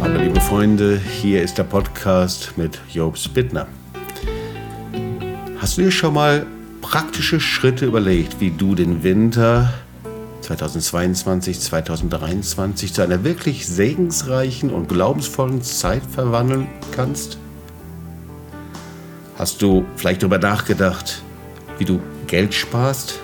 Hallo liebe Freunde, hier ist der Podcast mit Job Spittner. Hast du dir schon mal praktische Schritte überlegt, wie du den Winter 2022, 2023 zu einer wirklich segensreichen und glaubensvollen Zeit verwandeln kannst? Hast du vielleicht darüber nachgedacht, wie du Geld sparst?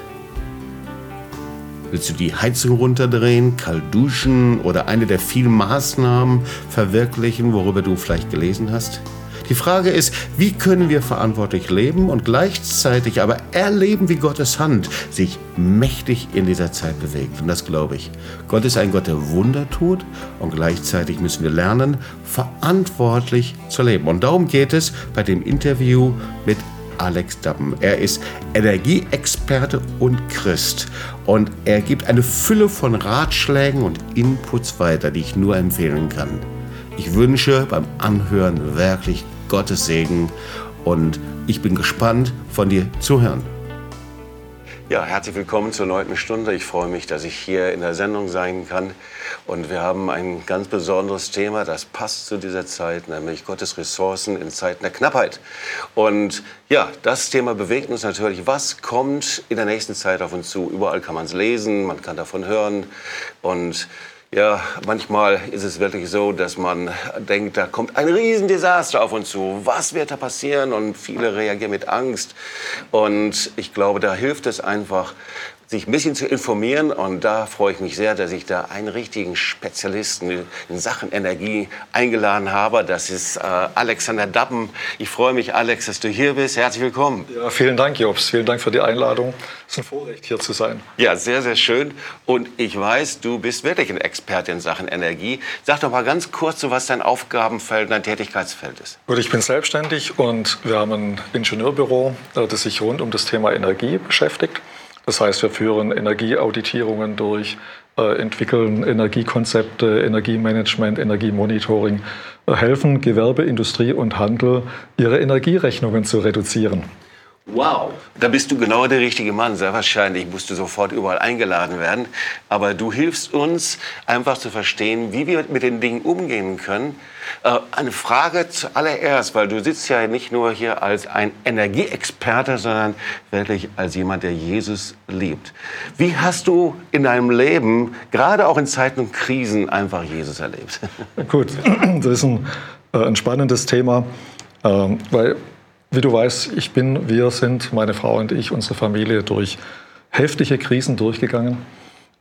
Willst du die Heizung runterdrehen, kalt duschen oder eine der vielen Maßnahmen verwirklichen, worüber du vielleicht gelesen hast? Die Frage ist, wie können wir verantwortlich leben und gleichzeitig aber erleben, wie Gottes Hand sich mächtig in dieser Zeit bewegt. Und das glaube ich. Gott ist ein Gott, der Wunder tut und gleichzeitig müssen wir lernen, verantwortlich zu leben. Und darum geht es bei dem Interview mit Alex Dappen. Er ist Energieexperte und Christ und er gibt eine Fülle von Ratschlägen und Inputs weiter, die ich nur empfehlen kann. Ich wünsche beim Anhören wirklich Gottes Segen und ich bin gespannt, von dir zu hören. Ja, herzlich willkommen zur neunten Stunde. Ich freue mich, dass ich hier in der Sendung sein kann. Und wir haben ein ganz besonderes Thema, das passt zu dieser Zeit, nämlich Gottes Ressourcen in Zeiten der Knappheit. Und ja, das Thema bewegt uns natürlich. Was kommt in der nächsten Zeit auf uns zu? Überall kann man es lesen, man kann davon hören. Und ja, manchmal ist es wirklich so, dass man denkt, da kommt ein Riesendesaster auf uns zu. Was wird da passieren? Und viele reagieren mit Angst. Und ich glaube, da hilft es einfach, sich ein bisschen zu informieren. Und da freue ich mich sehr, dass ich da einen richtigen Spezialisten in Sachen Energie eingeladen habe. Das ist äh, Alexander Dappen. Ich freue mich, Alex, dass du hier bist. Herzlich willkommen. Ja, vielen Dank, Jobs. Vielen Dank für die Einladung. Es ist ein Vorrecht, hier zu sein. Ja, sehr, sehr schön. Und ich weiß, du bist wirklich ein Experte in Sachen Energie. Sag doch mal ganz kurz, so was dein Aufgabenfeld, dein Tätigkeitsfeld ist. Gut, ich bin selbstständig und wir haben ein Ingenieurbüro, äh, das sich rund um das Thema Energie beschäftigt. Das heißt, wir führen Energieauditierungen durch, äh, entwickeln Energiekonzepte, Energiemanagement, Energiemonitoring, äh, helfen Gewerbe, Industrie und Handel, ihre Energierechnungen zu reduzieren. Wow, da bist du genau der richtige Mann. Sehr wahrscheinlich musst du sofort überall eingeladen werden. Aber du hilfst uns einfach zu verstehen, wie wir mit den Dingen umgehen können. Äh, eine Frage zuallererst, weil du sitzt ja nicht nur hier als ein Energieexperte, sondern wirklich als jemand, der Jesus liebt. Wie hast du in deinem Leben, gerade auch in Zeiten und Krisen, einfach Jesus erlebt? Gut, das ist ein, äh, ein spannendes Thema, ähm, weil wie du weißt, ich bin, wir sind, meine Frau und ich, unsere Familie durch heftige Krisen durchgegangen.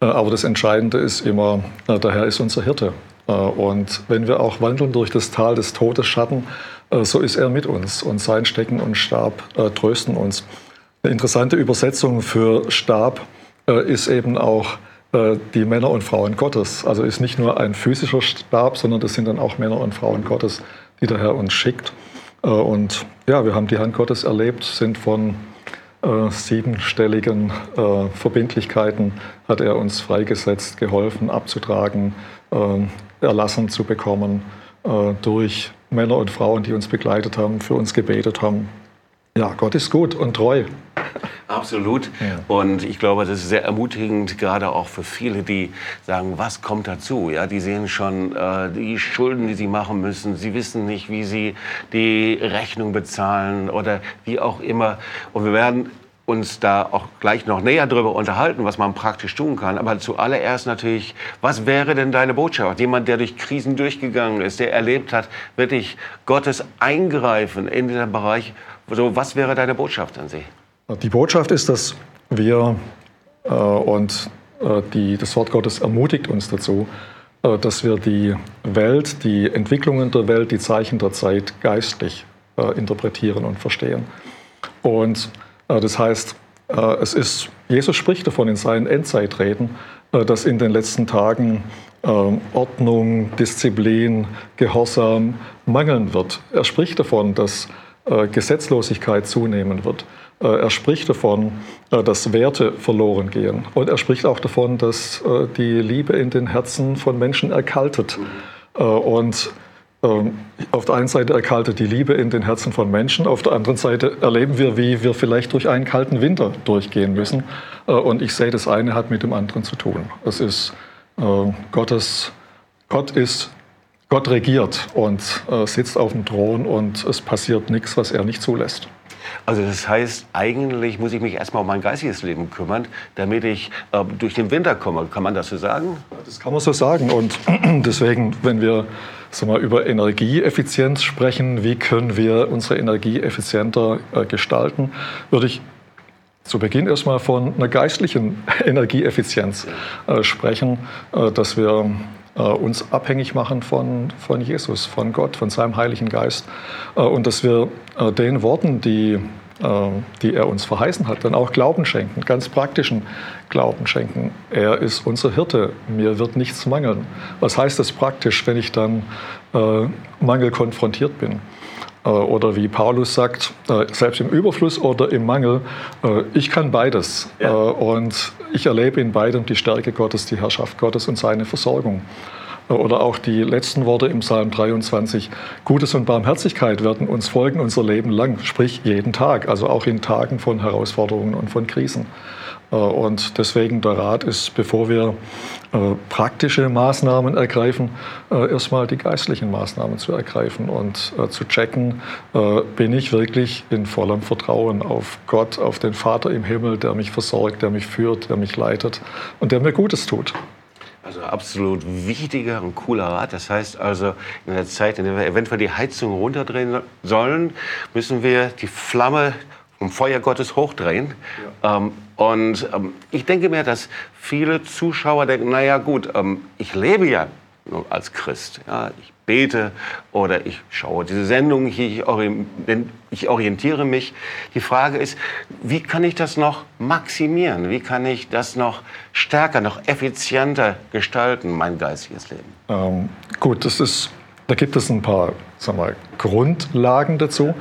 Äh, aber das Entscheidende ist immer, äh, der Herr ist unser Hirte. Äh, und wenn wir auch wandeln durch das Tal des Todesschatten, so ist er mit uns und sein Stecken und Stab trösten uns. Eine interessante Übersetzung für Stab ist eben auch die Männer und Frauen Gottes. Also ist nicht nur ein physischer Stab, sondern das sind dann auch Männer und Frauen Gottes, die der Herr uns schickt. Äh, und ja, wir haben die Hand Gottes erlebt, sind von äh, siebenstelligen äh, Verbindlichkeiten, hat er uns freigesetzt, geholfen, abzutragen, äh, erlassen zu bekommen äh, durch Männer und Frauen, die uns begleitet haben, für uns gebetet haben. Ja, Gott ist gut und treu. Absolut. Ja. Und ich glaube, das ist sehr ermutigend, gerade auch für viele, die sagen, was kommt dazu? Ja, die sehen schon äh, die Schulden, die sie machen müssen. Sie wissen nicht, wie sie die Rechnung bezahlen oder wie auch immer. Und wir werden uns da auch gleich noch näher darüber unterhalten, was man praktisch tun kann. Aber zuallererst natürlich, was wäre denn deine Botschaft? Jemand, der durch Krisen durchgegangen ist, der erlebt hat, wirklich Gottes Eingreifen in diesem Bereich. So, was wäre deine Botschaft an Sie? Die Botschaft ist, dass wir äh, und äh, die, das Wort Gottes ermutigt uns dazu, äh, dass wir die Welt, die Entwicklungen der Welt, die Zeichen der Zeit geistlich äh, interpretieren und verstehen. Und das heißt, äh, es ist, Jesus spricht davon in seinen Endzeitreden, dass in den letzten Tagen Ordnung, Disziplin, Gehorsam mangeln wird. Er spricht davon, dass Gesetzlosigkeit zunehmen wird. Äh, er spricht davon, äh, dass Werte verloren gehen. Und er spricht auch davon, dass äh, die Liebe in den Herzen von Menschen erkaltet. Und auf der einen Seite erkaltet die Liebe in den Herzen von Menschen, auf der anderen Seite erleben wir, wie wir vielleicht durch einen kalten Winter durchgehen müssen. Äh, und ich sehe, das eine hat mit dem anderen zu tun. Es ist äh, Gottes, Gott ist, Gott regiert und äh, sitzt auf dem Thron und es passiert nichts, was er nicht zulässt. Also das heißt, eigentlich muss ich mich erstmal um mein geistiges Leben kümmern, damit ich äh, durch den Winter komme. Kann man das so sagen? Das kann man so sagen. Und deswegen, wenn wir sagen wir, über Energieeffizienz sprechen, wie können wir unsere Energie effizienter äh, gestalten, würde ich zu Beginn erstmal von einer geistlichen Energieeffizienz äh, sprechen, äh, dass wir uns abhängig machen von, von Jesus, von Gott, von seinem Heiligen Geist äh, und dass wir äh, den Worten, die die er uns verheißen hat, dann auch Glauben schenken, ganz praktischen Glauben schenken. Er ist unser Hirte, mir wird nichts mangeln. Was heißt das praktisch, wenn ich dann äh, Mangel konfrontiert bin? Äh, oder wie Paulus sagt, äh, selbst im Überfluss oder im Mangel, äh, ich kann beides. Ja. Und ich erlebe in beidem die Stärke Gottes, die Herrschaft Gottes und seine Versorgung. Oder auch die letzten Worte im Psalm 23. Gutes und Barmherzigkeit werden uns folgen unser Leben lang, sprich jeden Tag, also auch in Tagen von Herausforderungen und von Krisen. Äh, und deswegen der Rat ist, bevor wir äh, praktische Maßnahmen ergreifen, äh, erstmal die geistlichen Maßnahmen zu ergreifen und zu checken, bin ich wirklich in vollem Vertrauen auf Gott, auf den Vater im Himmel, der mich versorgt, der mich führt, der mich leitet und der mir Gutes tut. Also absolut wichtiger und cooler Rat. Das heißt also, in der Zeit, in der wir eventuell die Heizung runterdrehen sollen, müssen wir die Flamme vom Feuer Gottes hochdrehen. Ja. Ähm, und ähm, ich denke mir, dass viele Zuschauer denken, naja gut, ähm, ich lebe ja als Christ. Ja, ich bete oder ich schaue diese Sendung, ich, orientiere mich. Die Frage ist, wie kann ich das noch maximieren? Wie kann ich das noch stärker, noch effizienter gestalten, mein geistiges Leben? Ähm, gut, das ist da gibt es ein paar sagen wir, Grundlagen dazu.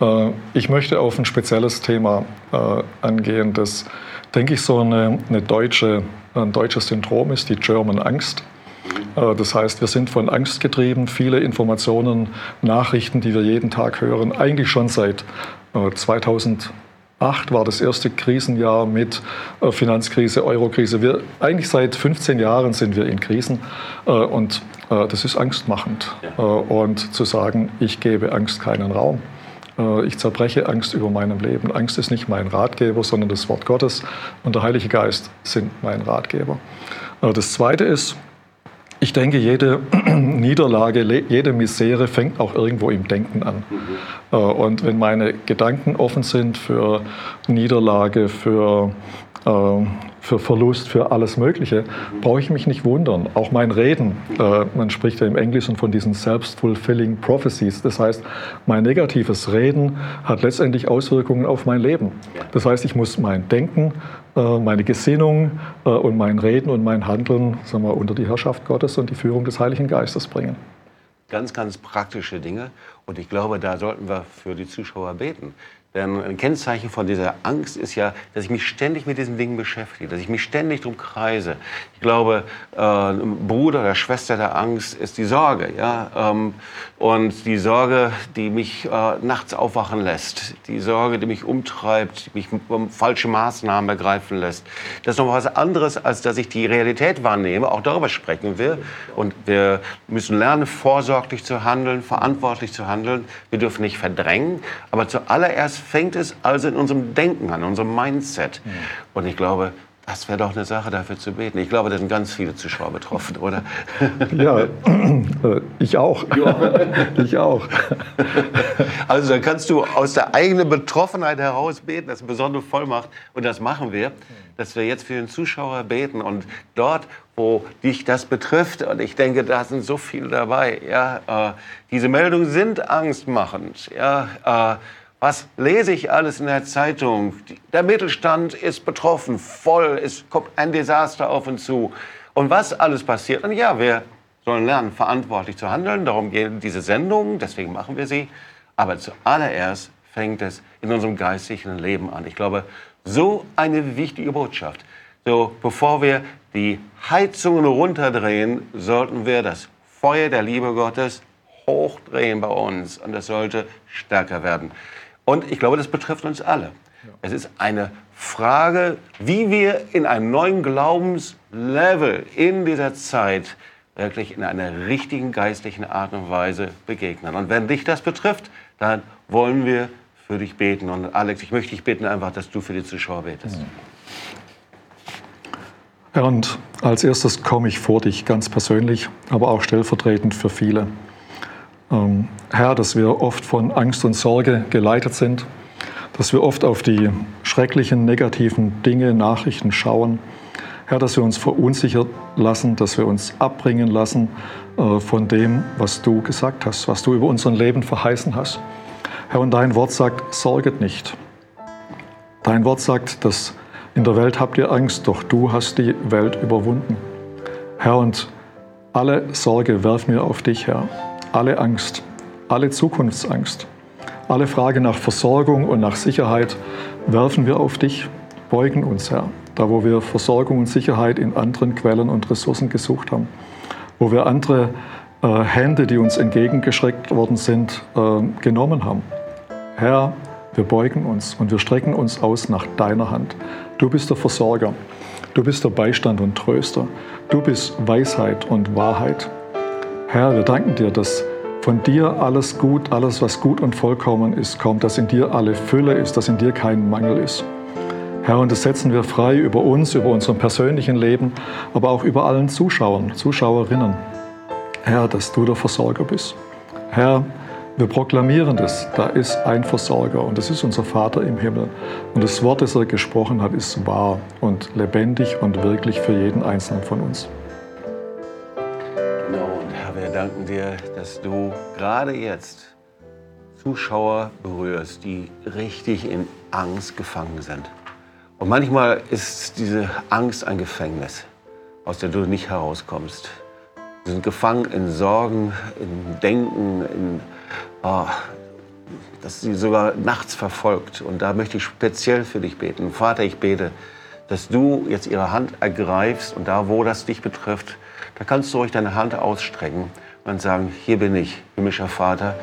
Äh, ich möchte auf ein spezielles Thema äh, angehen, das, denke ich, so eine, eine deutsche, ein deutsches Syndrom ist, die German Angst. Äh, das heißt, wir sind von Angst getrieben. Viele Informationen, Nachrichten, die wir jeden Tag hören, eigentlich schon seit 2000 2008 war das erste Krisenjahr mit äh, Finanzkrise, Eurokrise. Wir, eigentlich seit 15 Jahren sind wir in Krisen äh, und äh, das ist angstmachend. Und zu sagen, ich gebe Angst keinen Raum. Ich zerbreche Angst über meinem Leben. Angst ist nicht mein Ratgeber, sondern das Wort Gottes und der Heilige Geist sind mein Ratgeber. Das Zweite ist, ich denke, jede Niederlage, jede Misere fängt auch irgendwo im Denken an. Mhm. Und wenn meine Gedanken offen sind für Niederlage, für äh, für Verlust, für alles Mögliche, brauche ich mich nicht wundern. Auch mein Reden, äh, man spricht ja im Englischen von diesen self-fulfilling prophecies. Das heißt, mein negatives Reden hat letztendlich Auswirkungen auf mein Leben. Das heißt, ich muss mein Denken, äh, meine Gesinnung und mein Reden und mein Handeln sagen wir, unter die Herrschaft Gottes und die Führung des Heiligen Geistes bringen. Ganz, ganz praktische Dinge. Und ich glaube, da sollten wir für die Zuschauer beten. Denn ein Kennzeichen von dieser Angst ist ja, dass ich mich ständig mit diesen Dingen beschäftige, dass ich mich ständig drum kreise. Ich glaube, äh, Bruder oder Schwester der Angst ist die Sorge. Ja? Ähm, und die Sorge, die mich äh, nachts aufwachen lässt, die Sorge, die mich umtreibt, die mich um falsche Maßnahmen ergreifen lässt. Das ist noch was anderes, als dass ich die Realität wahrnehme. Auch darüber sprechen wir. Und wir müssen lernen, vorsorglich zu handeln, verantwortlich zu handeln. Wir dürfen nicht verdrängen. Aber zuallererst fängt es also in unserem Denken an, in unserem Mindset. Mhm. Und ich glaube, das wäre doch eine Sache, dafür zu beten. Ich glaube, da sind ganz viele Zuschauer betroffen, oder? Ja, äh, ich auch. Ich auch. Also dann kannst du aus der eigenen Betroffenheit heraus beten, das ist eine besondere Vollmacht. Und das machen wir, dass wir jetzt für den Zuschauer beten. Und dort, wo dich das betrifft, und ich denke, da sind so viele dabei, ja, äh, diese Meldungen sind angstmachend. Ja, äh, was lese ich alles in der Zeitung? Der Mittelstand ist betroffen, voll, es kommt ein Desaster auf uns zu. Und was alles passiert? Und ja, wir sollen lernen, verantwortlich zu handeln. Darum gehen diese Sendungen, deswegen machen wir sie. Aber zuallererst fängt es in unserem geistigen Leben an. Ich glaube, so eine wichtige Botschaft. So, bevor wir die Heizungen runterdrehen, sollten wir das Feuer der Liebe Gottes hochdrehen bei uns und das sollte stärker werden. Und ich glaube, das betrifft uns alle. Es ist eine Frage, wie wir in einem neuen Glaubenslevel in dieser Zeit wirklich in einer richtigen geistlichen Art und Weise begegnen. Und wenn dich das betrifft, dann wollen wir für dich beten. Und Alex, ich möchte dich bitten einfach, dass du für die Zuschauer betest. Herr, und als erstes komme ich vor dich ganz persönlich, aber auch stellvertretend für viele. Ähm, Herr, dass wir oft von Angst und Sorge geleitet sind, dass wir oft auf die schrecklichen, negativen Dinge, Nachrichten schauen. Herr, dass wir uns verunsichert lassen, dass wir uns abbringen lassen äh, von dem, was du gesagt hast, was du über unser Leben verheißen hast. Herr, und dein Wort sagt, sorget nicht. Dein Wort sagt, dass in der Welt habt ihr Angst, doch du hast die Welt überwunden. Herr, und alle Sorge werfen wir auf dich, Herr. Alle Angst, alle Zukunftsangst, alle Frage nach Versorgung und nach Sicherheit werfen wir auf dich, beugen uns, Herr. Da, wo wir Versorgung und Sicherheit in anderen Quellen und Ressourcen gesucht haben, wo wir andere äh, Hände, die uns entgegengeschreckt worden sind, äh, genommen haben. Herr, wir beugen uns und wir strecken uns aus nach deiner Hand. Du bist der Versorger. Du bist der Beistand und Tröster. Du bist Weisheit und Wahrheit. Herr, wir danken dir, dass von dir alles gut, alles, was gut und vollkommen ist, kommt, dass in dir alle Fülle ist, dass in dir kein Mangel ist. Herr, und das setzen wir frei über uns, über unserem persönlichen Leben, aber auch über allen Zuschauern, Zuschauerinnen. Herr, dass du der Versorger bist. Herr, wir proklamieren das, da ist ein Versorger und das ist unser Vater im Himmel. Und das Wort, das er gesprochen hat, ist wahr und lebendig und wirklich für jeden Einzelnen von uns. Danken dir, dass du gerade jetzt Zuschauer berührst, die richtig in Angst gefangen sind. Und manchmal ist diese Angst ein Gefängnis, aus dem du nicht herauskommst. Sie sind gefangen in Sorgen, in Denken, in, oh, dass sie sogar nachts verfolgt. Und da möchte ich speziell für dich beten. Vater, ich bete, dass du jetzt ihre Hand ergreifst und da, wo das dich betrifft, da kannst du ruhig deine Hand ausstrecken und sagen, hier bin ich, himmlischer Vater,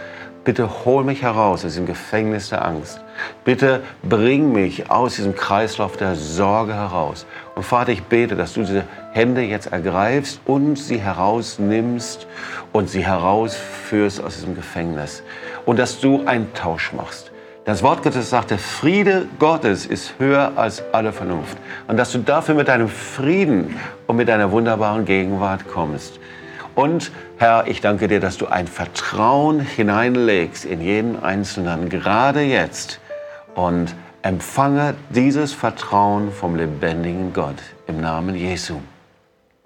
bitte hol mich heraus aus diesem Gefängnis der Angst. Bitte bring mich aus diesem Kreislauf der Sorge heraus. Und Vater, ich bete, dass du diese Hände jetzt ergreifst und sie herausnimmst und sie herausführst aus diesem Gefängnis. Und dass du einen Tausch machst. Das Wort Gottes sagt, der Friede Gottes ist höher als alle Vernunft. Und dass du dafür mit deinem Frieden und mit deiner wunderbaren Gegenwart kommst. Und Herr, ich danke dir, dass du ein Vertrauen hineinlegst in jeden Einzelnen, gerade jetzt. Und empfange dieses Vertrauen vom lebendigen Gott im Namen Jesu.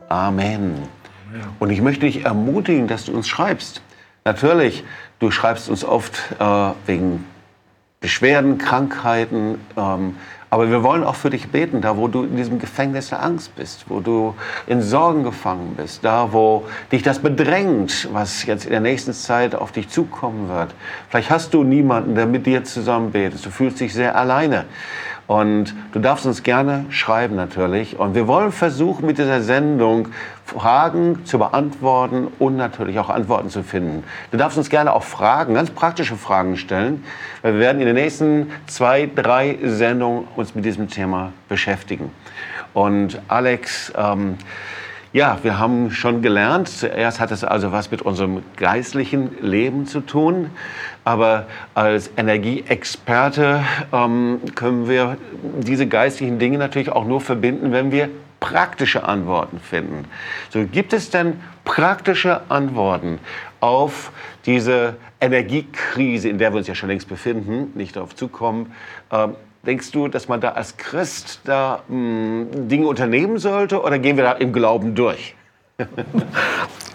Amen. Und ich möchte dich ermutigen, dass du uns schreibst. Natürlich, du schreibst uns oft äh, wegen Beschwerden, Krankheiten, ähm, aber wir wollen auch für dich beten, da wo du in diesem Gefängnis der Angst bist, wo du in Sorgen gefangen bist, da wo dich das bedrängt, was jetzt in der nächsten Zeit auf dich zukommen wird. Vielleicht hast du niemanden, der mit dir zusammen betet. Du fühlst dich sehr alleine. Und du darfst uns gerne schreiben natürlich. Und wir wollen versuchen, mit dieser Sendung Fragen zu beantworten und natürlich auch Antworten zu finden. Du darfst uns gerne auch Fragen, ganz praktische Fragen stellen, weil wir werden in den nächsten zwei, drei Sendungen uns mit diesem Thema beschäftigen. Und Alex, ähm, ja, wir haben schon gelernt, zuerst hat es also was mit unserem geistlichen Leben zu tun, aber als Energieexperte ähm, können wir diese geistlichen Dinge natürlich auch nur verbinden, wenn wir praktische Antworten finden. So gibt es denn praktische Antworten auf diese Energiekrise, in der wir uns ja schon längst befinden, nicht darauf zukommen. Ähm, denkst du, dass man da als Christ da mh, hm, Dinge unternehmen sollte oder gehen wir da im Glauben durch?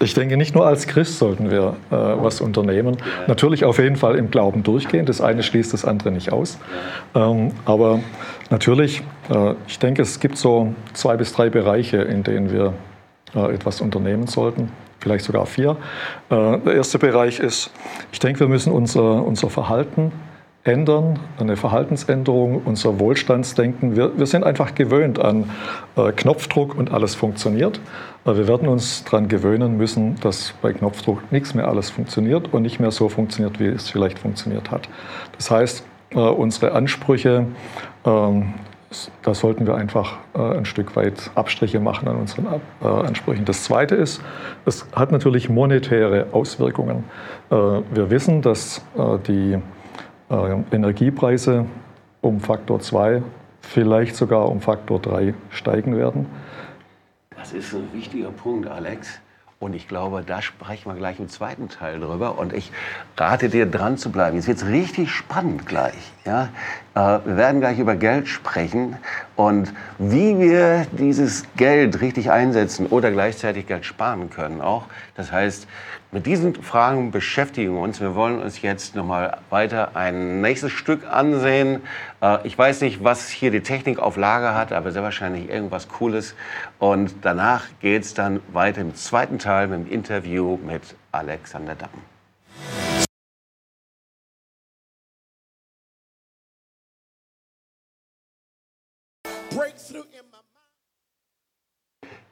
Ich denke, nicht nur als Christ sollten wir äh, was unternehmen. Natürlich auf jeden Fall im Glauben durchgehen. Das eine schließt das andere nicht aus. Ähm, aber natürlich, äh, ich denke, es gibt so zwei bis drei Bereiche, in denen wir äh, etwas unternehmen sollten. Vielleicht sogar vier. Äh, der erste Bereich ist, ich denke, wir müssen unser, unser Verhalten ändern, eine Verhaltensänderung, unser Wohlstandsdenken. Wir, wir sind einfach gewöhnt an äh, Knopfdruck und alles funktioniert. Äh, wir werden uns daran gewöhnen müssen, dass bei Knopfdruck nichts mehr alles funktioniert und nicht mehr so funktioniert, wie es vielleicht funktioniert hat. Das heißt, äh, unsere Ansprüche, ähm, da sollten wir einfach äh, ein Stück weit Abstriche machen an unseren äh, Ansprüchen. Das Zweite ist, es hat natürlich monetäre Auswirkungen. Äh, wir wissen, dass die Energiepreise um Faktor 2, vielleicht sogar um Faktor 3 steigen werden. Das ist ein wichtiger Punkt, Alex. Und ich glaube, da sprechen wir gleich im zweiten Teil drüber. Und ich rate dir, dran zu bleiben. Jetzt wird es richtig spannend gleich. Ja? Äh, wir werden gleich über Geld sprechen und wie wir dieses Geld richtig einsetzen oder gleichzeitig Geld sparen können auch. Das heißt, mit diesen Fragen beschäftigen wir uns. Wir wollen uns jetzt noch mal weiter ein nächstes Stück ansehen. Äh, ich weiß nicht, was hier die Technik auf Lager hat, aber sehr wahrscheinlich irgendwas Cooles. Und danach geht es dann weiter im zweiten Teil mit dem Interview mit Alexander Damm.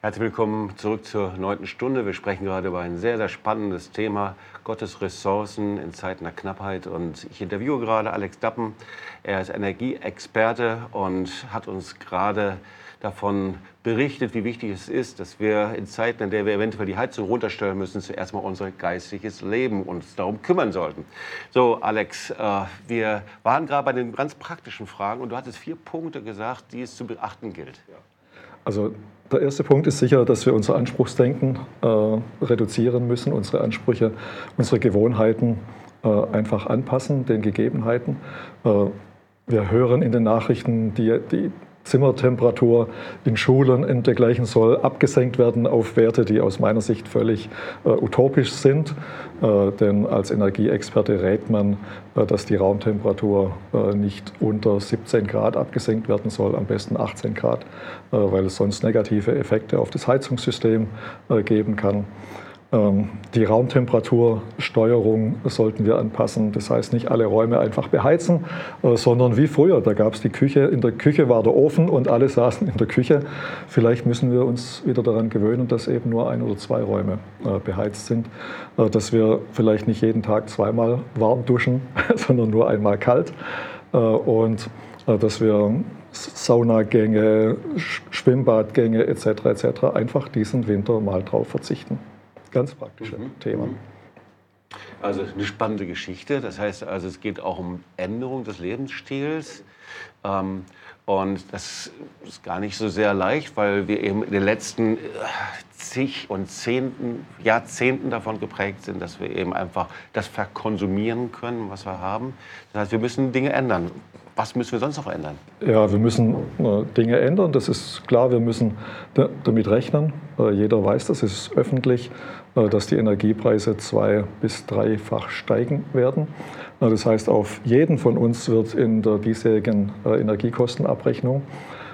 Herzlich willkommen zurück zur neunten Stunde. Wir sprechen gerade über ein sehr, sehr spannendes Thema, Gottes Ressourcen in Zeiten der Knappheit. Und ich interviewe gerade Alex Dappen. Er ist Energieexperte und hat uns gerade davon berichtet, wie wichtig es ist, dass wir in Zeiten, in der wir eventuell die Heizung runterstellen müssen, zuerst mal unser geistiges Leben uns darum kümmern sollten. So, Alex, äh, wir waren gerade bei den ganz praktischen Fragen und du hattest vier Punkte gesagt, die es zu beachten gilt. Ja. Also der erste Punkt ist sicher, dass wir unser Anspruchsdenken äh, reduzieren müssen, unsere Ansprüche, unsere Gewohnheiten äh, einfach anpassen den Gegebenheiten. Äh, wir hören in den Nachrichten die, die Zimmertemperatur in Schulen und dergleichen soll abgesenkt werden auf Werte, die aus meiner Sicht völlig äh, utopisch sind. Äh, denn als Energieexperte rät man, äh, dass die Raumtemperatur äh, nicht unter 17 Grad abgesenkt werden soll, am besten 18 Grad, äh, weil es sonst negative Effekte auf das Heizungssystem äh, geben kann. Ähm, die Raumtemperatursteuerung sollten wir anpassen. Das heißt, nicht alle Räume einfach beheizen, äh, sondern wie früher. Da gab es die Küche, in der Küche war der Ofen und alle saßen in der Küche. Vielleicht müssen wir uns wieder daran gewöhnen, dass eben nur ein oder zwei Räume äh, beheizt sind. Äh, dass wir vielleicht nicht jeden Tag zweimal warm duschen, sondern nur einmal kalt. Und dass wir Saunagänge, Schwimmbadgänge etc. etc. einfach diesen Winter mal drauf verzichten ganz praktische mhm. Thema. Mhm. Also eine spannende Geschichte. Das heißt, also es geht auch um Änderung des Lebensstils. Ähm, und das ist gar nicht so sehr leicht, weil wir eben in den letzten äh, zig und Zehnten, Jahrzehnten davon geprägt sind, dass wir eben einfach das verkonsumieren können, was wir haben. Das heißt, wir müssen Dinge ändern. Was müssen wir sonst noch ändern? Ja, wir müssen äh, Dinge ändern. Das ist klar, wir müssen da, damit rechnen. Äh, jeder weiß das, es ist öffentlich. Äh, dass die Energiepreise zwei- bis dreifach steigen werden. Das heißt, auf jeden von uns wird in der diesjährigen äh, Energiekostenabrechnung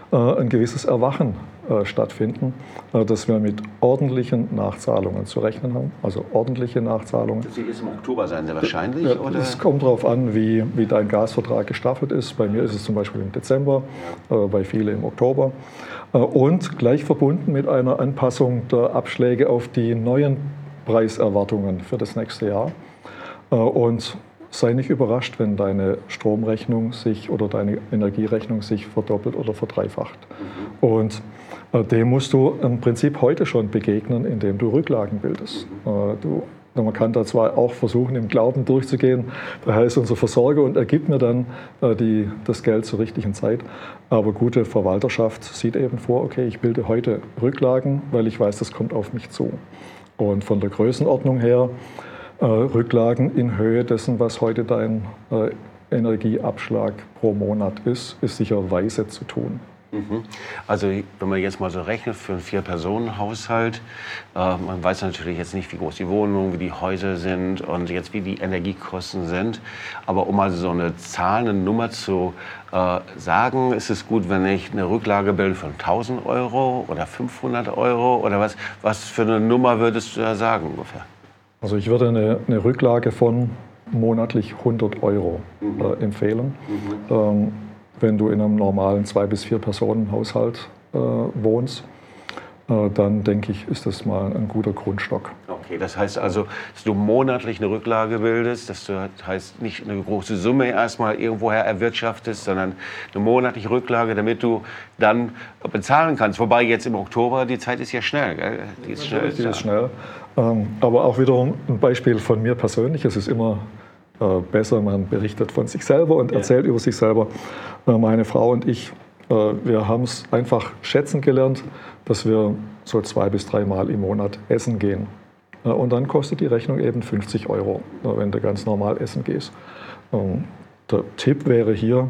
ein gewisses Erwachen stattfinden, dass wir mit ordentlichen Nachzahlungen zu rechnen haben, also ordentliche Nachzahlungen. Das wird im Oktober sein, sehr wahrscheinlich? Ja, oder? Es kommt darauf an, wie, wie dein Gasvertrag gestaffelt ist. Bei mir ist es zum Beispiel im Dezember, bei vielen im Oktober. Äh, und gleich verbunden mit einer Anpassung der Abschläge auf die neuen Preiserwartungen für das nächste Jahr. Äh, und sei nicht überrascht, wenn deine Stromrechnung sich oder deine Energierechnung sich verdoppelt oder verdreifacht. Mhm. Und äh, dem musst du im Prinzip heute schon begegnen, indem du Rücklagen bildest. Mhm. Du man kann da zwar auch versuchen, im Glauben durchzugehen, da heißt unser Versorger und er gibt mir dann äh, die, das Geld zur richtigen Zeit. Aber gute Verwalterschaft sieht eben vor, okay, ich bilde heute Rücklagen, weil ich weiß, das kommt auf mich zu. Und von der Größenordnung her, äh, Rücklagen in Höhe dessen, was heute dein äh, Energieabschlag pro Monat ist, ist sicher weise zu tun. Mhm. Also wenn man jetzt mal so rechnet für einen Vier-Personen-Haushalt, äh, man weiß natürlich jetzt nicht, wie groß die Wohnungen, wie die Häuser sind und jetzt wie die Energiekosten sind. Aber um mal so eine Zahl, eine Nummer zu äh, sagen, ist es gut, wenn ich eine Rücklage bilde von 1000 Euro oder 500 Euro oder was, was für eine Nummer würdest du da sagen ungefähr? Also ich würde eine, eine Rücklage von monatlich 100 Euro mhm. äh, empfehlen. Mhm. Ähm, wenn du in einem normalen zwei bis vier Personen Haushalt äh, wohnst, äh, dann denke ich, ist das mal ein guter Grundstock. Okay, das heißt also, dass du monatlich eine Rücklage bildest, dass du das heißt nicht eine große Summe erstmal irgendwoher erwirtschaftest, sondern eine monatliche Rücklage, damit du dann bezahlen kannst. Wobei jetzt im Oktober, die Zeit ist ja schnell. Gell? Die ist schnell. Die ist schnell. Ähm, aber auch wiederum ein Beispiel von mir persönlich. Es ist immer besser, man berichtet von sich selber und erzählt ja. über sich selber. Äh, meine Frau und ich, wir haben es einfach schätzen gelernt, dass wir so zwei bis dreimal im Monat essen gehen. Und dann kostet die Rechnung eben 50 Euro, wenn du ganz normal essen gehst. Ähm, der Tipp wäre hier,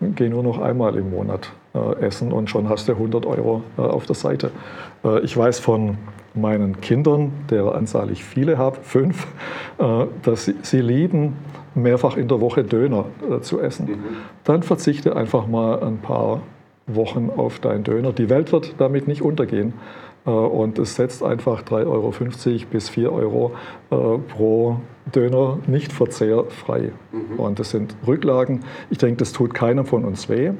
geh nur noch einmal im Monat äh, essen und schon hast du 100 Euro äh, auf der Seite. Äh, ich weiß von meinen Kindern, deren Anzahl ich viele habe, fünf, dass sie, sie lieben, mehrfach in der Woche Döner zu essen. Mhm. Dann verzichte einfach mal ein paar Wochen auf deinen Döner. Die Welt wird damit nicht untergehen. Äh, und es setzt einfach 3,50 Euro bis 4 Euro äh, pro Döner nicht verzehrfrei. Mhm. Und das sind Rücklagen. Ich denke, das tut keinem von uns weh.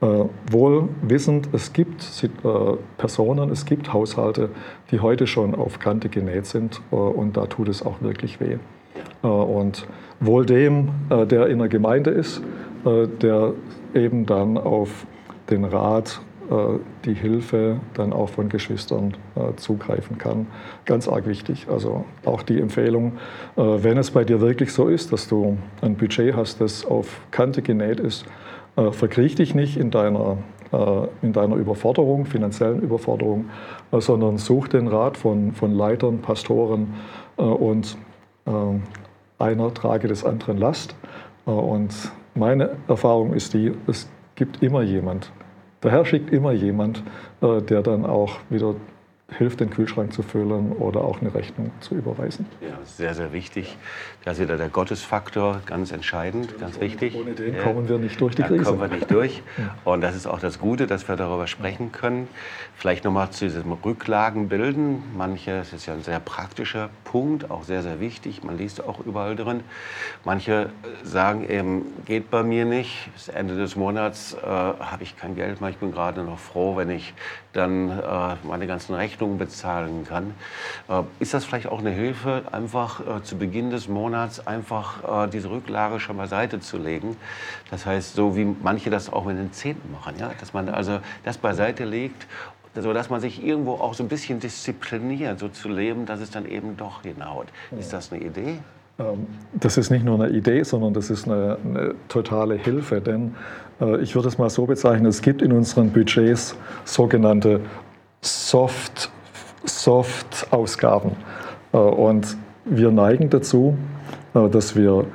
Äh, wohl wissend, es gibt Personen, es gibt Haushalte, die heute schon auf Kante genäht sind und da tut es auch wirklich weh. Und wohl dem, der in der Gemeinde ist, der eben dann auf den Rat äh, die Hilfe dann auch von Geschwistern äh, zugreifen kann. Ganz arg wichtig. Also auch die Empfehlung, äh, wenn es bei dir wirklich so ist, dass du ein Budget hast, das auf Kante genäht ist, verkriech dich nicht in deiner, in deiner Überforderung, finanziellen Überforderung, sondern such den Rat von, von Leitern, Pastoren und einer trage des anderen Last. Und meine Erfahrung ist die, es gibt immer jemand, der Herr schickt immer jemand, äh, der dann auch wieder hilft, den Kühlschrank zu füllen oder auch eine Rechnung zu überweisen. Ja, sehr, sehr wichtig. Da ist wieder der Gottesfaktor ganz entscheidend, ganz wichtig. Ohne den ja. kommen wir nicht durch die Krise. Kommen wir nicht durch. Und das ist auch das Gute, dass wir darüber sprechen können. Vielleicht nochmal zu diesem Rücklagenbilden. Manche, das ist ja ein sehr praktischer Punkt, auch sehr, sehr wichtig. Man liest auch überall drin. Manche sagen eben, geht bei mir nicht. Bis Ende des Monats äh, habe ich kein Geld mehr. Ich bin gerade noch froh, wenn ich dann äh, meine ganzen Rechnungen bezahlen kann. Äh, ist das vielleicht auch eine Hilfe, einfach äh, zu Beginn des Monats einfach äh, diese Rücklage schon beiseite zu legen? Das heißt, so wie manche das auch mit den Zehnten machen, ja? dass man also das beiseite legt so dass man sich irgendwo auch so ein bisschen diszipliniert, so zu leben, dass es dann eben doch hinhaut. Ist das eine Idee? Ähm, das ist nicht nur eine Idee, sondern das ist eine, eine totale Hilfe, denn äh, ich würde es mal so bezeichnen, es gibt in unseren Budgets sogenannte Soft, Soft-Ausgaben. Äh, und wir neigen dazu, äh, dass wir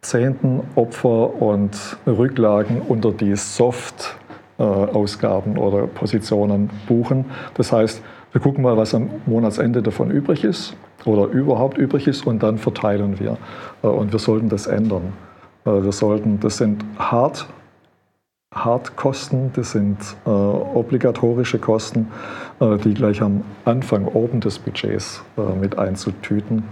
Zehnten, Opfer und Rücklagen unter die Soft-Ausgaben oder Positionen buchen. Das heißt, wir gucken mal, was am Monatsende davon übrig ist oder überhaupt übrig ist und dann verteilen wir. Und wir sollten das ändern. Wir sollten, das sind hart Hardkosten, das sind äh, obligatorische Kosten, äh, die gleich am Anfang oben des Budgets äh, mit einzutüten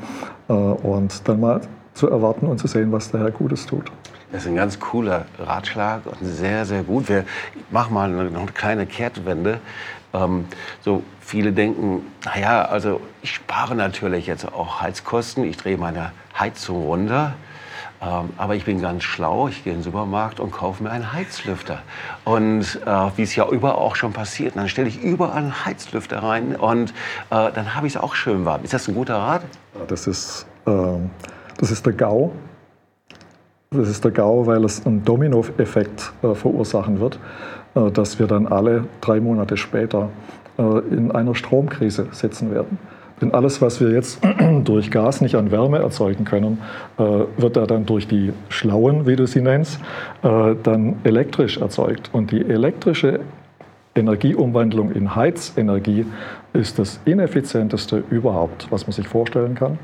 äh, und dann mal zu erwarten und zu sehen, was der Herr Gutes tut. Das ist ein ganz cooler Ratschlag und sehr, sehr gut. Wir machen mal noch eine kleine Kehrtwende. Ähm, so viele denken, naja, also ich spare natürlich jetzt auch Heizkosten, ich drehe meine Heizung runter. Ähm, aber ich bin ganz schlau, ich gehe in den Supermarkt und kaufe mir einen Heizlüfter. Und äh, wie es ja überall auch schon passiert, dann stelle ich überall einen Heizlüfter rein und äh, dann habe ich es auch schön warm. Ist das ein guter Rat? Das ist, äh, das ist der GAU. Das ist der GAU, weil es einen Dominoeffekt äh, verursachen wird, dass wir dann alle drei Monate später äh, in einer Stromkrise sitzen werden. Denn alles, was wir jetzt durch Gas nicht an Wärme erzeugen können, äh, wird ja dann durch die Schlauen, wie du sie nennst, äh, dann elektrisch erzeugt. Und die elektrische Energieumwandlung in Heizenergie ist das ineffizienteste überhaupt, was man sich vorstellen kann.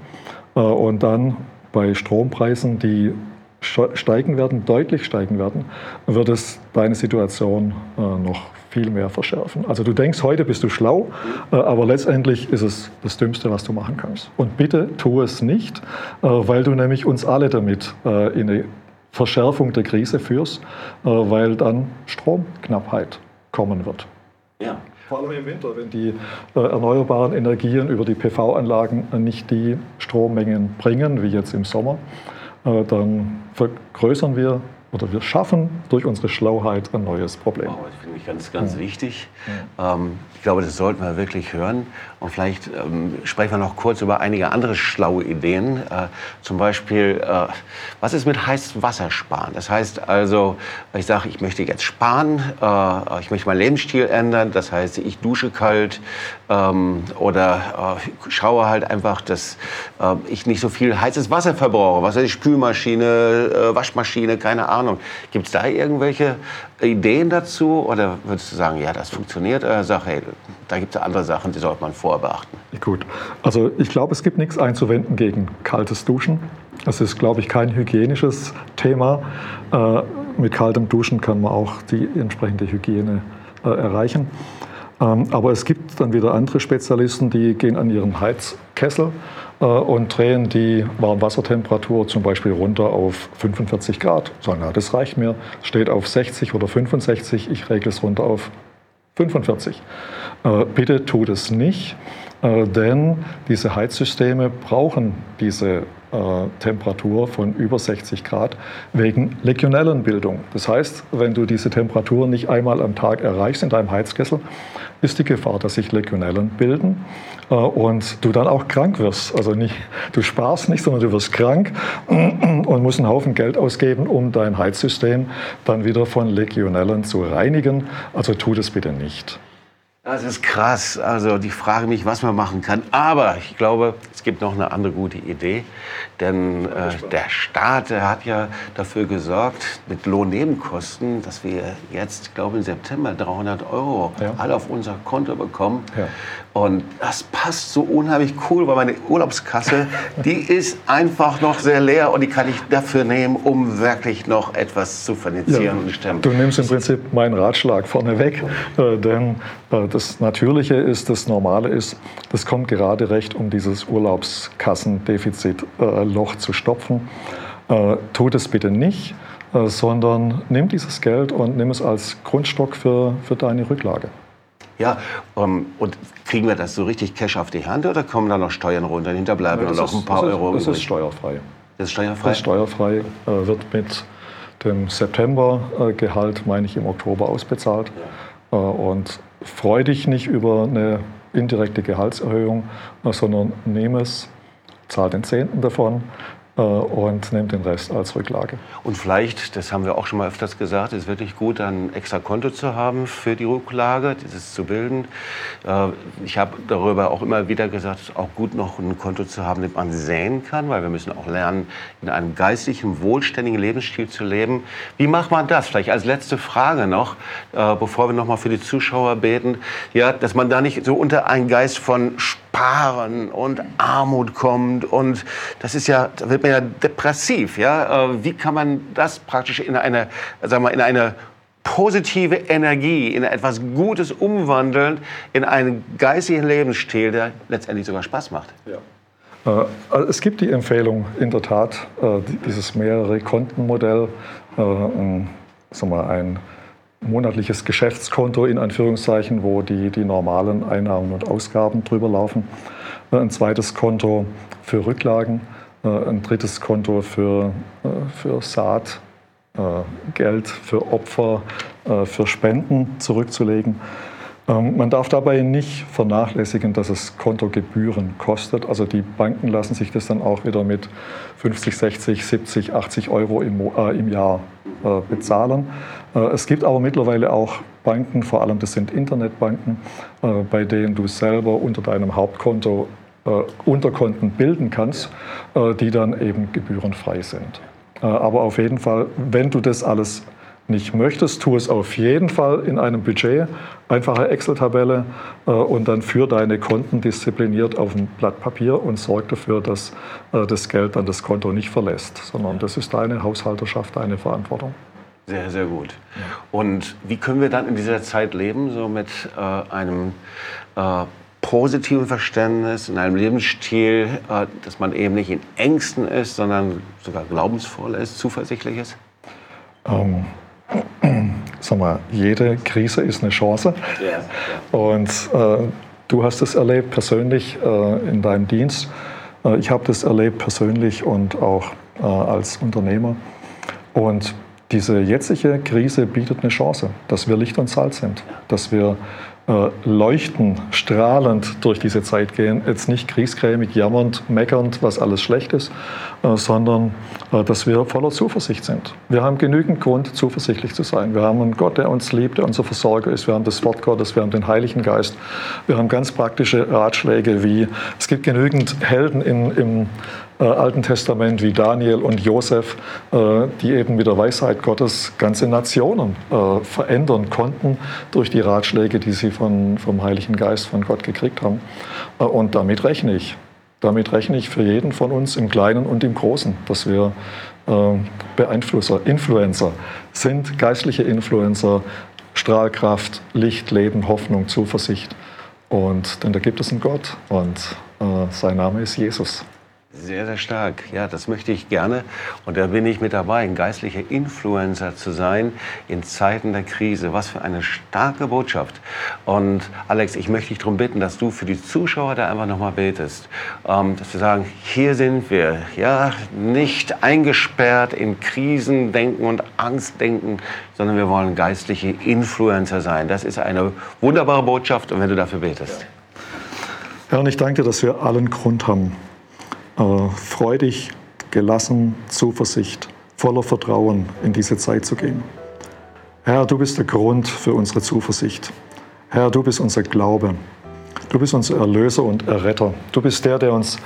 Äh, und dann bei Strompreisen, die steigen werden, deutlich steigen werden, wird es deine Situation äh, noch viel mehr verschärfen. Also du denkst, heute bist du schlau, äh, aber letztendlich ist es das Dümmste, was du machen kannst. Und bitte tu es nicht, äh, weil du nämlich uns alle damit äh, in eine Verschärfung der Krise führst, äh, weil dann Stromknappheit kommen wird. Ja. Vor allem im Winter, wenn die äh, erneuerbaren Energien über die PV-Anlagen nicht die Strommengen bringen, wie jetzt im Sommer, dann vergrößern wir oder wir schaffen durch unsere Schlauheit ein neues Problem. Wow, das finde ich ganz, ganz ja. wichtig. Ja. Ähm, ich glaube, das sollten wir wirklich hören. Und vielleicht ähm, sprechen wir noch kurz über einige andere schlaue Ideen. Äh, zum Beispiel, äh, was ist mit heißem Wasser sparen? Das heißt also, ich sage, ich möchte jetzt sparen, äh, ich möchte meinen Lebensstil ändern. Das heißt, ich dusche kalt ähm, oder äh, schaue halt einfach, dass äh, ich nicht so viel heißes Wasser verbrauche. Was ist Spülmaschine, äh, Waschmaschine, keine Ahnung. Gibt es da irgendwelche Ideen dazu? Oder würdest du sagen, ja, das funktioniert? Oder sag, hey, da gibt es andere Sachen, die sollte man vorbeachten? Gut, also ich glaube, es gibt nichts einzuwenden gegen kaltes Duschen. Das ist, glaube ich, kein hygienisches Thema. Äh, mit kaltem Duschen kann man auch die entsprechende Hygiene äh, erreichen. Ähm, aber es gibt dann wieder andere Spezialisten, die gehen an ihren Heizkessel äh, und drehen die Warmwassertemperatur zum Beispiel runter auf 45 Grad. Sagen, ja, das reicht mir, steht auf 60 oder 65, ich regle es runter auf 45. Äh, bitte tut es nicht, äh, denn diese Heizsysteme brauchen diese Temperatur von über 60 Grad wegen Legionellenbildung. Das heißt, wenn du diese Temperatur nicht einmal am Tag erreichst in deinem Heizkessel, ist die Gefahr, dass sich Legionellen bilden äh, und du dann auch krank wirst. Also nicht, du sparst nicht, sondern du wirst krank und musst einen Haufen Geld ausgeben, um dein Heizsystem dann wieder von Legionellen zu reinigen. Also tu das bitte nicht. Das ist krass. Also ich frage mich, was man machen kann. Aber ich glaube, es gibt noch eine andere gute Idee. Denn äh, der Staat der hat ja dafür gesorgt, mit Lohnnebenkosten, dass wir jetzt, glaube ich, im September 300 Euro ja. alle auf unser Konto bekommen. Ja. Und das passt so unheimlich cool, weil meine Urlaubskasse, die ist einfach noch sehr leer und die kann ich dafür nehmen, um wirklich noch etwas zu finanzieren ja, und stemmen. Du nimmst im Prinzip meinen Ratschlag vorneweg, äh, denn äh, das Natürliche ist, das Normale ist, das kommt gerade recht, um dieses Urlaubskassendefizitloch äh, zu stopfen. Äh, tut es bitte nicht, äh, sondern nimm dieses Geld und nimm es als Grundstock für, für deine Rücklage. Ja, um, ähm, und kriegen wir das so richtig Cash auf die Hand oder kommen da noch Steuern runter? Hinterbleiben ja, noch ein paar das Euro? Das ist steuerfrei. Das ist steuerfrei? Das ist steuerfrei, äh, wird mit dem Septembergehalt, meine ich, im Oktober ausbezahlt. Ja. Äh, und freu dich nicht über eine indirekte Gehaltserhöhung, äh, sondern nehme es, zahl den Zehnten davon äh, und nimmt den Rest als Rücklage. Und vielleicht, das haben wir auch schon mal öfters gesagt, ist wirklich gut, ein extra Konto zu haben für die Rücklage, dieses zu bilden. Äh, ich habe darüber auch immer wieder gesagt, es ist auch gut, noch ein Konto zu haben, das man säen kann, weil wir müssen auch lernen, in einem geistlichen, wohlständigen Lebensstil zu leben. Wie macht man das? Vielleicht als letzte Frage noch, äh, bevor wir noch mal für die Zuschauer beten, ja, dass man da nicht so unter einen Geist von Sparen und Armut kommt und das ist ja, da wird man ja depressiv, ja. Äh, wie kann man das praktisch in eine, sagen wir, in eine positive Energie, in etwas Gutes umwandeln, in einen geistigen Lebensstil, der letztendlich sogar Spaß macht? Ja. Äh, also es gibt die Empfehlung, in der Tat, äh, dieses mehrere Kontenmodell, ein monatliches Geschäftskonto in Anführungszeichen, wo die, die normalen Einnahmen und Ausgaben drüber laufen. Ein zweites Konto für Rücklagen, äh, ein drittes Konto für, äh, für Saat, äh, Geld für Opfer, für Spenden zurückzulegen. Ähm, man darf dabei nicht vernachlässigen, dass es Kontogebühren kostet. Also die Banken lassen sich das dann auch wieder mit 50, 60, 70, 80 Euro im, äh, im Jahr äh, bezahlen. Äh, es gibt aber mittlerweile auch Banken, vor allem das sind Internetbanken, äh, bei denen du selber unter deinem Hauptkonto äh, Unterkonten bilden kannst, äh, die dann eben gebührenfrei sind. aber auf jeden Fall, wenn du das alles nicht möchtest, tu es auf jeden Fall in einem Budget, einfache Excel-Tabelle äh, und dann führ deine Konten diszipliniert auf ein Blatt Papier und sorg dafür, dass äh, das Geld dann das Konto nicht verlässt, sondern das ist deine Haushalterschaft, deine Verantwortung. Sehr, sehr gut. Und wie können wir dann in dieser Zeit leben, so mit äh, einem äh, positiven Verständnis, in einem Lebensstil, äh, dass man eben nicht in Ängsten ist, sondern sogar glaubensvoll ist, zuversichtlich ist? Ähm, sag mal, jede Krise ist eine Chance. Und äh, du hast es erlebt persönlich äh, in deinem Dienst. Äh, ich habe das erlebt persönlich und auch äh, als Unternehmer. Und diese jetzige Krise bietet eine Chance, dass wir Licht und Salz sind, dass wir leuchten, strahlend durch diese Zeit gehen. Jetzt nicht kriesgrämig, jammernd, meckernd, was alles schlecht ist, äh, sondern äh, dass wir voller Zuversicht sind. Wir haben genügend Grund, zuversichtlich zu sein. Wir haben einen Gott, der uns liebt, der unser Versorger ist. Wir haben das Wort Gottes, wir haben den Heiligen Geist. Wir haben ganz praktische Ratschläge wie, es gibt genügend Helden in, im äh, Alten Testament wie Daniel und Josef, äh, die eben mit der Weisheit Gottes ganze Nationen äh, verändern konnten durch die Ratschläge, die sie von, vom Heiligen Geist von Gott gekriegt haben. Äh, und damit rechne ich. Damit rechne ich für jeden von uns im Kleinen und im Großen, dass wir äh, Beeinflusser, Influencer sind, geistliche Influencer, Strahlkraft, Licht, Leben, Hoffnung, Zuversicht. Und denn da gibt es einen Gott und äh, sein Name ist Jesus. Sehr, sehr stark. Ja, das möchte ich gerne. Und da bin ich mit dabei, ein geistlicher Influencer zu sein in Zeiten der Krise. Was für eine starke Botschaft. Und Alex, ich möchte dich darum bitten, dass du für die Zuschauer da einfach nochmal betest. Ähm, dass wir sagen, hier sind wir. Ja, nicht eingesperrt in Krisendenken und Angstdenken, sondern wir wollen geistliche Influencer sein. Das ist eine wunderbare Botschaft. Und wenn du dafür betest. Ja, und ich danke dir, dass wir allen Grund haben, äh, freudig, gelassen, Zuversicht, voller Vertrauen in diese Zeit zu gehen. Herr, du bist der Grund für unsere Zuversicht. Herr, du bist unser Glaube. Du bist unser Erlöser und Erretter. Du bist der, der uns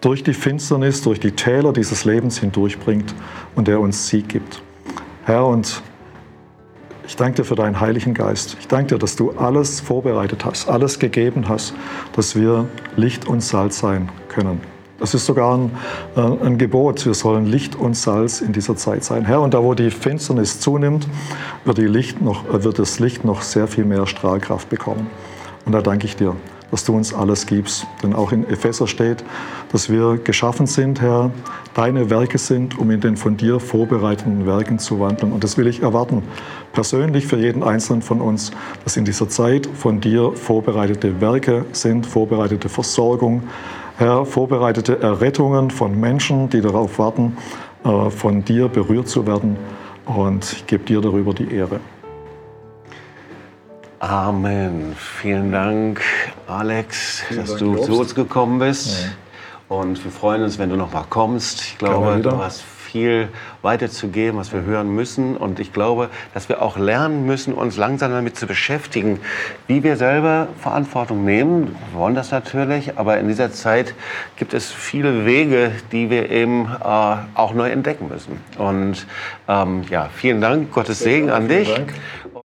durch die Finsternis, durch die Täler dieses Lebens hindurchbringt und der uns Sieg gibt. Herr, und ich danke dir für deinen Heiligen Geist. Ich danke dir, dass du alles vorbereitet hast, alles gegeben hast, dass wir Licht und Salz sein können. Das ist sogar ein, äh, ein, Gebot. Wir sollen Licht und Salz in dieser Zeit sein. Herr, und da wo die Finsternis zunimmt, wird, Licht noch, äh, wird das Licht noch sehr viel mehr Strahlkraft bekommen. Und da danke ich dir, dass du uns alles gibst. Denn auch in Epheser steht, dass wir geschaffen sind, Herr, deine Werke sind, um in den von dir vorbereiteten Werken zu wandeln. Und das will ich erwarten, persönlich für jeden Einzelnen von uns, dass in dieser Zeit von dir vorbereitete Werke sind, vorbereitete Versorgung, Herr, vorbereitete Errettungen von Menschen, die darauf warten, äh, von dir berührt zu werden. Und ich gebe dir darüber die Ehre. Amen. Vielen Dank, Alex, Vielen dass Dank, du zu uns gekommen bist. Ja. Und wir freuen uns, wenn du noch mal kommst. Ich glaube, du hast viel weiterzugeben, was wir hören müssen. Und ich glaube, dass wir auch lernen müssen, uns langsam damit zu beschäftigen, wie wir selber Verantwortung nehmen. Wir wollen das natürlich, aber in dieser Zeit gibt es viele Wege, die wir eben äh, auch neu entdecken müssen. Und ähm, ja, vielen Dank, Gottes Segen an dich.